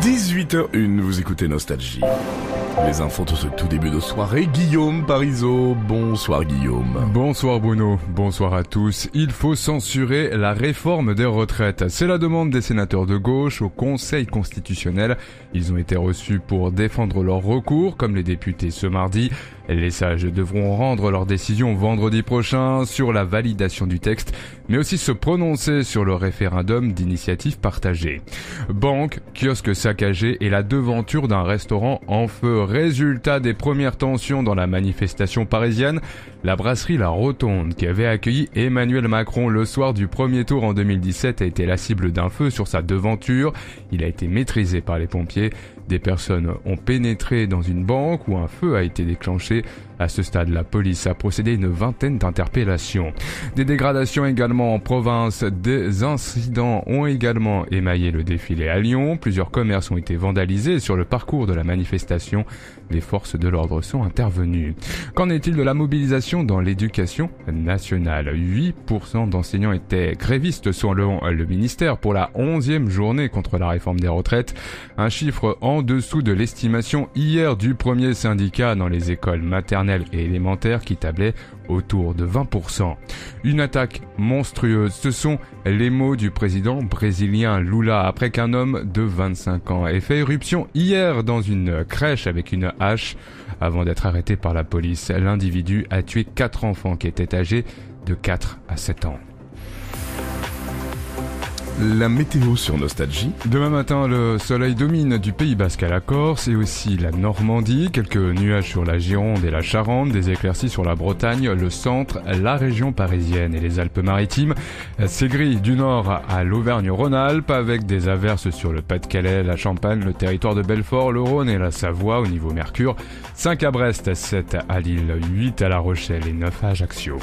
18h01, vous écoutez Nostalgie. Les infos de ce tout début de soirée, Guillaume Parisot. Bonsoir Guillaume. Bonsoir Bruno, bonsoir à tous. Il faut censurer la réforme des retraites. C'est la demande des sénateurs de gauche au Conseil constitutionnel. Ils ont été reçus pour défendre leur recours, comme les députés ce mardi. Les sages devront rendre leur décision vendredi prochain sur la validation du texte, mais aussi se prononcer sur le référendum d'initiative partagée. Banque, kiosque et la devanture d'un restaurant en feu. Résultat des premières tensions dans la manifestation parisienne, la brasserie La Rotonde, qui avait accueilli Emmanuel Macron le soir du premier tour en 2017, a été la cible d'un feu sur sa devanture. Il a été maîtrisé par les pompiers. Des personnes ont pénétré dans une banque où un feu a été déclenché. À ce stade, la police a procédé à une vingtaine d'interpellations. Des dégradations également en province. Des incidents ont également émaillé le défilé à Lyon. Plusieurs commerces ont été vandalisés sur le parcours de la manifestation. Les forces de l'ordre sont intervenues. Qu'en est-il de la mobilisation dans l'éducation nationale? 8% d'enseignants étaient grévistes selon le ministère pour la 11e journée contre la réforme des retraites. Un chiffre en dessous de l'estimation hier du premier syndicat dans les écoles maternelles et élémentaires qui tablait autour de 20%. Une attaque monstrueuse, ce sont les mots du président brésilien Lula après qu'un homme de 25 ans ait fait éruption hier dans une crèche avec une hache. Avant d'être arrêté par la police, l'individu a tué quatre enfants qui étaient âgés de 4 à 7 ans. La météo sur Nostalgie. Demain matin, le soleil domine du Pays Basque à la Corse et aussi la Normandie. Quelques nuages sur la Gironde et la Charente, des éclaircies sur la Bretagne, le centre, la région parisienne et les Alpes-Maritimes. C'est gris du nord à l'Auvergne-Rhône-Alpes avec des averses sur le Pas-de-Calais, la Champagne, le territoire de Belfort, le Rhône et la Savoie au niveau Mercure. 5 à Brest, 7 à Lille, 8 à La Rochelle et 9 à Ajaccio.